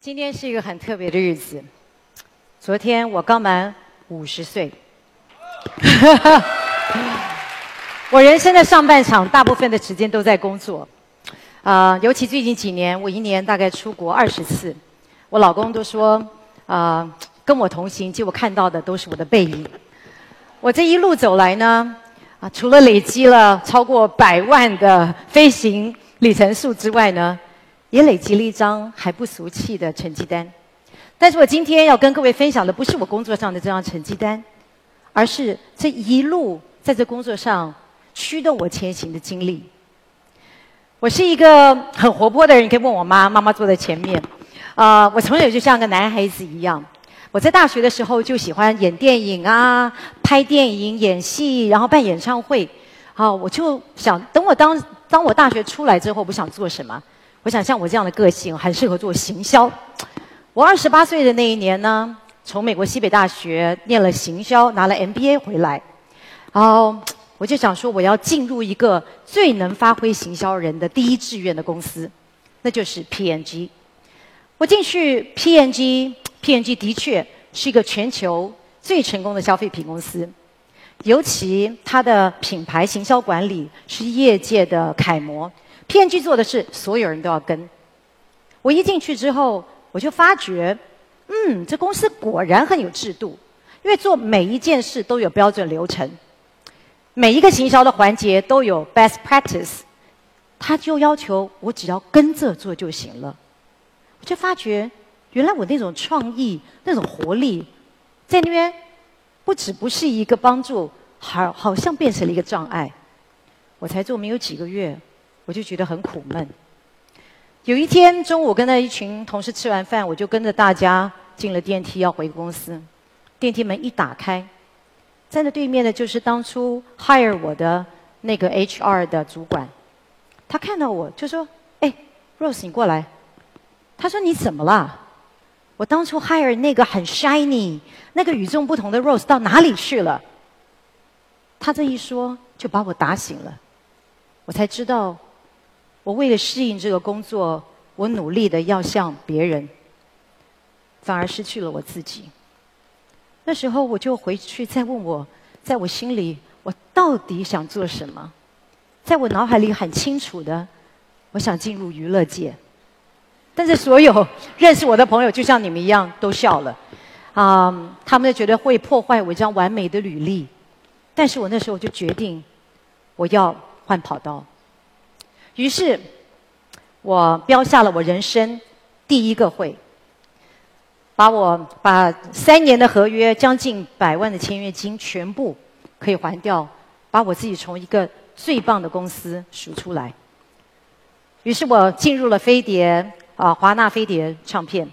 今天是一个很特别的日子。昨天我刚满五十岁，我人生的上半场大部分的时间都在工作，啊、尤其最近几年，我一年大概出国二十次。我老公都说，啊、跟我同行，结果看到的都是我的背影。我这一路走来呢，啊，除了累积了超过百万的飞行里程数之外呢，也累积了一张还不俗气的成绩单。但是我今天要跟各位分享的不是我工作上的这张成绩单，而是这一路在这工作上驱动我前行的经历。我是一个很活泼的人，你可以问我妈，妈妈坐在前面。啊、我从小就像个男孩子一样。我在大学的时候就喜欢演电影啊，拍电影、演戏，然后办演唱会。好，我就想等我当当我大学出来之后，我想做什么？我想像我这样的个性，很适合做行销。我二十八岁的那一年呢，从美国西北大学念了行销，拿了 MBA 回来，然后我就想说，我要进入一个最能发挥行销人的第一志愿的公司，那就是 PNG。我进去 PNG，PNG 的确是一个全球最成功的消费品公司，尤其它的品牌行销管理是业界的楷模。骗局做的事所有人都要跟。我一进去之后，我就发觉，嗯，这公司果然很有制度，因为做每一件事都有标准流程，每一个行销的环节都有 best practice，他就要求我只要跟着做就行了。我就发觉，原来我那种创意、那种活力，在那边不只不是一个帮助，好好像变成了一个障碍。我才做没有几个月，我就觉得很苦闷。有一天中午，跟那一群同事吃完饭，我就跟着大家进了电梯，要回公司。电梯门一打开，站在对面的就是当初 hire 我的那个 HR 的主管。他看到我就说：“哎，Rose，你过来。”他说：“你怎么了？我当初 hire 那个很 shiny、那个与众不同的 Rose 到哪里去了？”他这一说，就把我打醒了。我才知道，我为了适应这个工作，我努力的要像别人，反而失去了我自己。那时候我就回去再问我，在我心里，我到底想做什么？在我脑海里很清楚的，我想进入娱乐界。但是所有认识我的朋友，就像你们一样，都笑了。啊、他们就觉得会破坏我这样完美的履历。但是我那时候就决定，我要换跑道。于是，我标下了我人生第一个会，把我把三年的合约、将近百万的签约金全部可以还掉，把我自己从一个最棒的公司赎出来。于是我进入了飞碟啊，华纳飞碟唱片。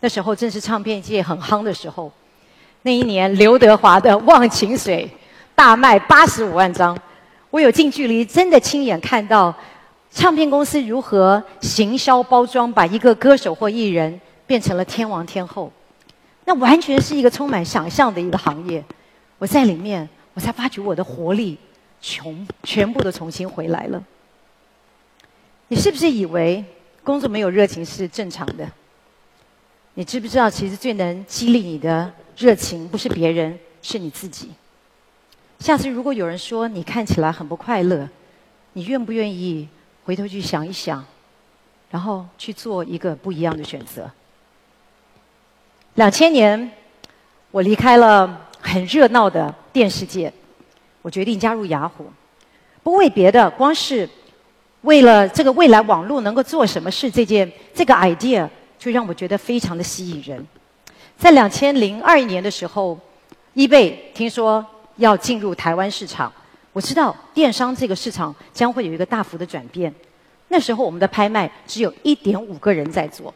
那时候正是唱片界很夯的时候。那一年，刘德华的《忘情水》大卖八十五万张。我有近距离真的亲眼看到唱片公司如何行销包装，把一个歌手或艺人变成了天王天后。那完全是一个充满想象的一个行业。我在里面，我才发觉我的活力全全部都重新回来了。你是不是以为工作没有热情是正常的？你知不知道，其实最能激励你的热情不是别人，是你自己。下次如果有人说你看起来很不快乐，你愿不愿意回头去想一想，然后去做一个不一样的选择？两千年，我离开了很热闹的电视界，我决定加入雅虎。不为别的，光是为了这个未来网络能够做什么事这件这个 idea，就让我觉得非常的吸引人。在两千零二年的时候，eBay 听说要进入台湾市场，我知道电商这个市场将会有一个大幅的转变。那时候我们的拍卖只有一点五个人在做，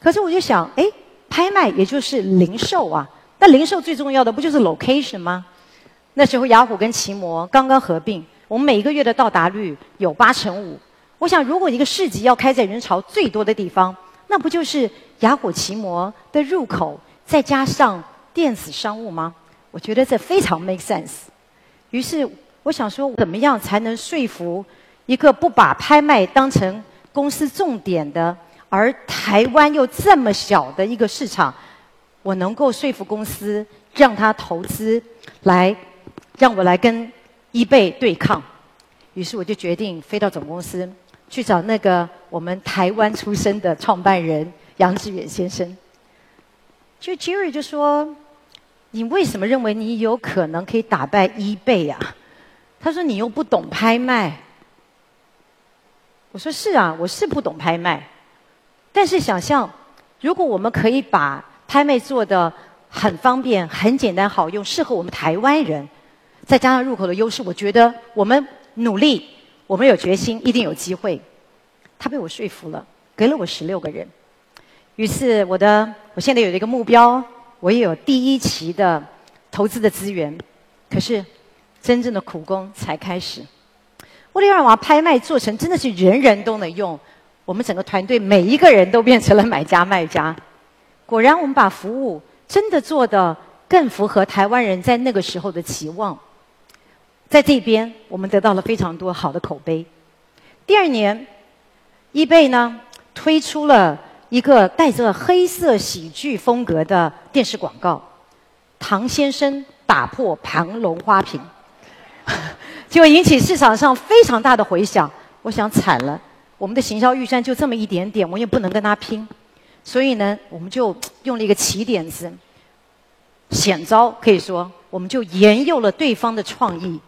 可是我就想，哎，拍卖也就是零售啊，那零售最重要的不就是 location 吗？那时候雅虎跟奇摩刚刚合并，我们每个月的到达率有八成五。我想，如果一个市集要开在人潮最多的地方，那不就是雅虎奇摩的入口，再加上电子商务吗？我觉得这非常 make sense。于是我想说，怎么样才能说服一个不把拍卖当成公司重点的，而台湾又这么小的一个市场，我能够说服公司让他投资，来让我来跟一倍对抗。于是我就决定飞到总公司去找那个我们台湾出生的创办人杨致远先生。就 Jerry 就说：“你为什么认为你有可能可以打败一倍啊？”他说：“你又不懂拍卖。”我说：“是啊，我是不懂拍卖。”但是想象，如果我们可以把拍卖做的很方便、很简单、好用，适合我们台湾人，再加上入口的优势，我觉得我们努力，我们有决心，一定有机会。他被我说服了，给了我十六个人。于是我的，我现在有了一个目标，我也有第一期的投资的资源。可是真正的苦工才开始。为了让把拍卖做成真的是人人都能用。我们整个团队每一个人都变成了买家卖家，果然我们把服务真的做得更符合台湾人在那个时候的期望，在这边我们得到了非常多好的口碑。第二年，易贝呢推出了一个带着黑色喜剧风格的电视广告，唐先生打破盘龙花瓶，就引起市场上非常大的回响。我想惨了。我们的行销预算就这么一点点，我也不能跟他拼，所以呢，我们就用了一个奇点子，险招可以说，我们就沿用了对方的创意，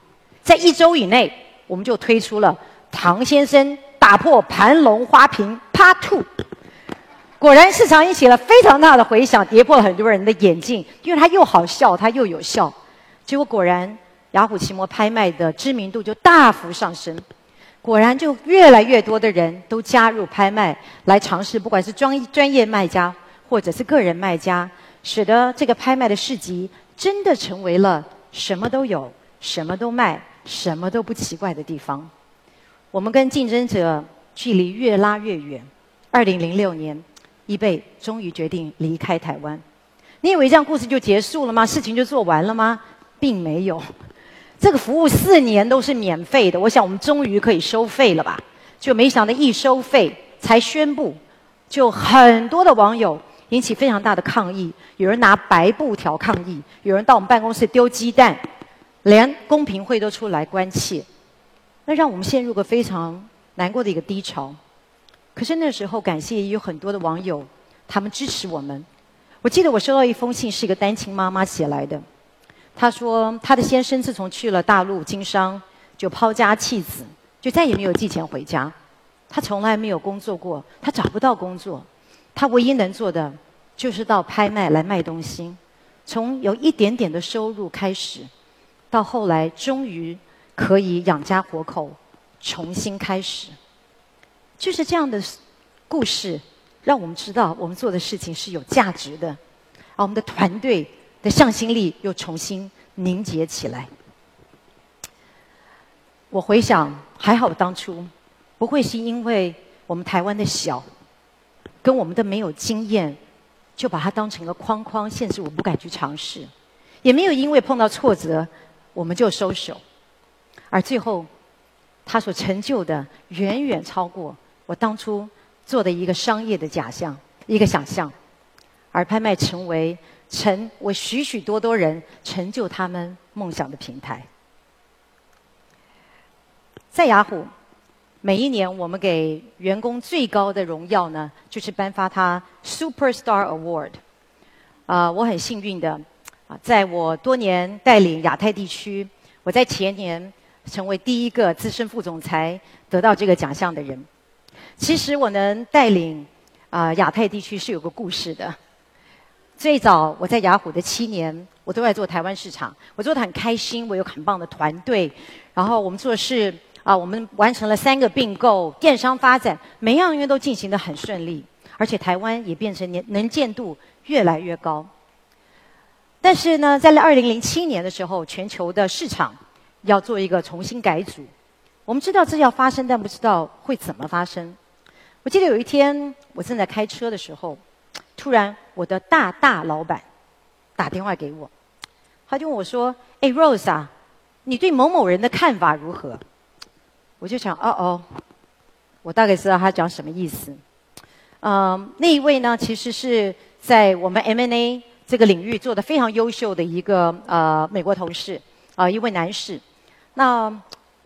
在一周以内，我们就推出了唐先生打破盘龙花瓶 Part Two。果然市场引起了非常大的回响，跌破了很多人的眼镜，因为它又好笑，它又有效。结果果然，雅虎奇摩拍卖的知名度就大幅上升。果然，就越来越多的人都加入拍卖来尝试，不管是专专业卖家或者是个人卖家，使得这个拍卖的市集真的成为了什么都有、什么都卖、什么都不奇怪的地方。我们跟竞争者距离越拉越远。二零零六年，易贝终于决定离开台湾。你以为这样故事就结束了吗？事情就做完了吗？并没有。这个服务四年都是免费的，我想我们终于可以收费了吧？就没想到一收费才宣布，就很多的网友引起非常大的抗议，有人拿白布条抗议，有人到我们办公室丢鸡蛋，连公平会都出来关切，那让我们陷入个非常难过的一个低潮。可是那时候感谢也有很多的网友，他们支持我们。我记得我收到一封信，是一个单亲妈妈写来的。她说，她的先生自从去了大陆经商，就抛家弃子，就再也没有寄钱回家。他从来没有工作过，他找不到工作，他唯一能做的就是到拍卖来卖东西，从有一点点的收入开始，到后来终于可以养家活口，重新开始。就是这样的故事，让我们知道我们做的事情是有价值的，而我们的团队。的向心力又重新凝结起来。我回想，还好当初不会是因为我们台湾的小，跟我们的没有经验，就把它当成了框框，限制我不敢去尝试；也没有因为碰到挫折，我们就收手。而最后，他所成就的远远超过我当初做的一个商业的假象，一个想象，而拍卖成为。成我许许多多人成就他们梦想的平台。在雅虎，每一年我们给员工最高的荣耀呢，就是颁发他 Superstar Award。啊，我很幸运的啊，在我多年带领亚太地区，我在前年成为第一个资深副总裁得到这个奖项的人。其实我能带领啊亚太地区是有个故事的。最早我在雅虎的七年，我都在做台湾市场，我做的很开心，我有很棒的团队，然后我们做的是啊，我们完成了三个并购，电商发展，每样因为都进行的很顺利，而且台湾也变成能能见度越来越高。但是呢，在二零零七年的时候，全球的市场要做一个重新改组，我们知道这要发生，但不知道会怎么发生。我记得有一天我正在开车的时候。突然，我的大大老板打电话给我，他就问我说：“哎，Rose 啊，你对某某人的看法如何？”我就想：“哦哦，我大概知道他讲什么意思。”嗯，那一位呢，其实是在我们 M&A 这个领域做的非常优秀的一个呃美国同事啊，一位男士。那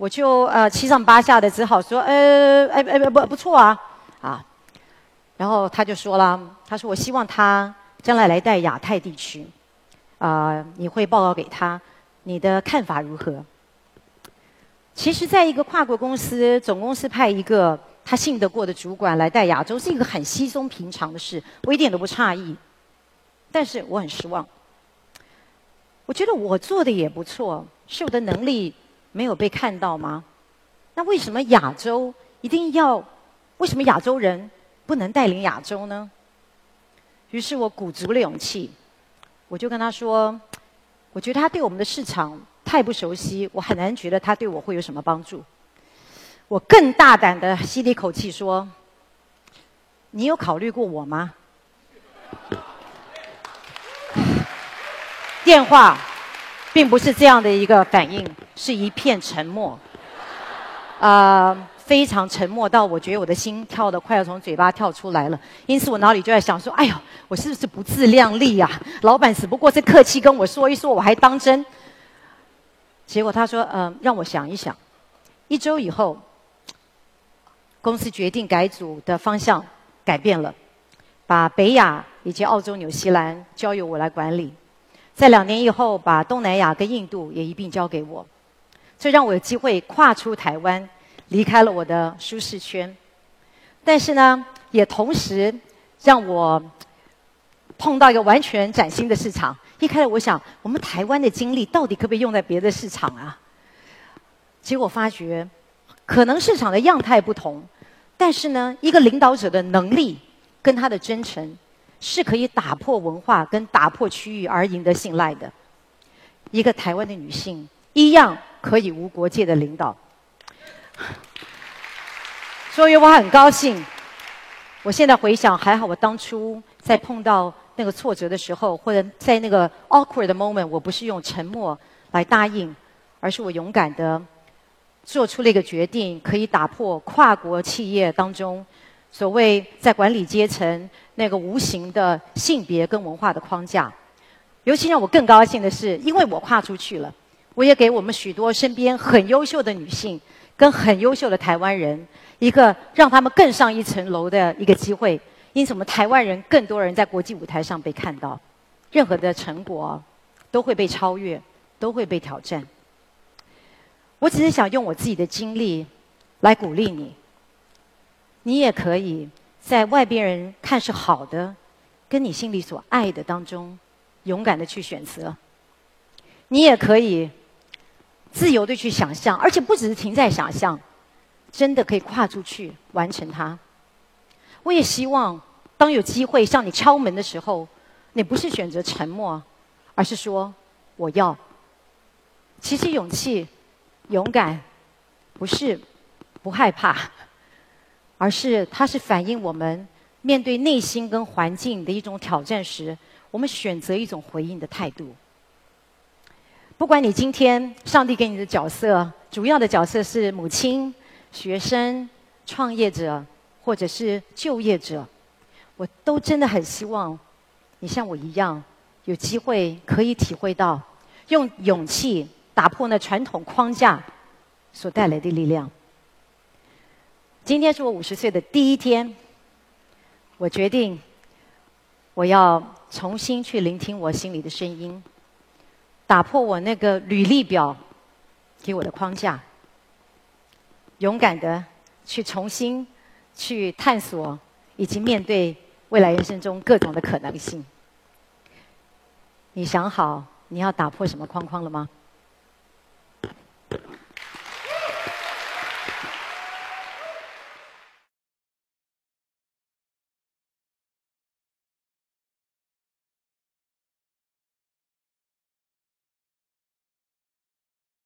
我就呃七上八下的只好说，呃，哎哎不不错啊啊。然后他就说了，他说我希望他将来来带亚太地区，啊，你会报告给他，你的看法如何？其实，在一个跨国公司，总公司派一个他信得过的主管来带亚洲，是一个很稀松平常的事，我一点都不诧异。但是我很失望，我觉得我做的也不错，是我的能力没有被看到吗？那为什么亚洲一定要？为什么亚洲人不能带领亚洲呢？于是我鼓足了勇气，我就跟他说：“我觉得他对我们的市场。”太不熟悉，我很难觉得他对我会有什么帮助。我更大胆的吸了一口气说：“你有考虑过我吗？” 电话并不是这样的一个反应，是一片沉默。啊。非常沉默到我觉得我的心跳的快要从嘴巴跳出来了，因此我脑里就在想说：哎呦，我是不是不自量力呀？老板只不过是客气跟我说一说，我还当真。结果他说：“嗯，让我想一想。”一周以后，公司决定改组的方向改变了，把北亚以及澳洲、纽西兰交由我来管理。在两年以后，把东南亚跟印度也一并交给我，这让我有机会跨出台湾，离开了我的舒适圈。但是呢，也同时让我碰到一个完全崭新的市场。一开始我想，我们台湾的经历到底可不可以用在别的市场啊？结果发觉，可能市场的样态不同，但是呢，一个领导者的能力跟他的真诚，是可以打破文化跟打破区域而赢得信赖的。一个台湾的女性一样可以无国界的领导，所以我很高兴。我现在回想，还好我当初在碰到。那个挫折的时候，或者在那个 awkward 的 moment，我不是用沉默来答应，而是我勇敢的做出了一个决定，可以打破跨国企业当中所谓在管理阶层那个无形的性别跟文化的框架。尤其让我更高兴的是，因为我跨出去了，我也给我们许多身边很优秀的女性跟很优秀的台湾人一个让他们更上一层楼的一个机会。因此，我们台湾人更多人在国际舞台上被看到，任何的成果都会被超越，都会被挑战。我只是想用我自己的经历来鼓励你，你也可以在外边人看是好的，跟你心里所爱的当中，勇敢的去选择。你也可以自由的去想象，而且不只是停在想象，真的可以跨出去完成它。我也希望，当有机会向你敲门的时候，你不是选择沉默，而是说我要。其实勇气、勇敢，不是不害怕，而是它是反映我们面对内心跟环境的一种挑战时，我们选择一种回应的态度。不管你今天上帝给你的角色，主要的角色是母亲、学生、创业者。或者是就业者，我都真的很希望你像我一样，有机会可以体会到用勇气打破那传统框架所带来的力量。今天是我五十岁的第一天，我决定我要重新去聆听我心里的声音，打破我那个履历表给我的框架，勇敢的去重新。去探索以及面对未来人生中各种的可能性。你想好你要打破什么框框了吗？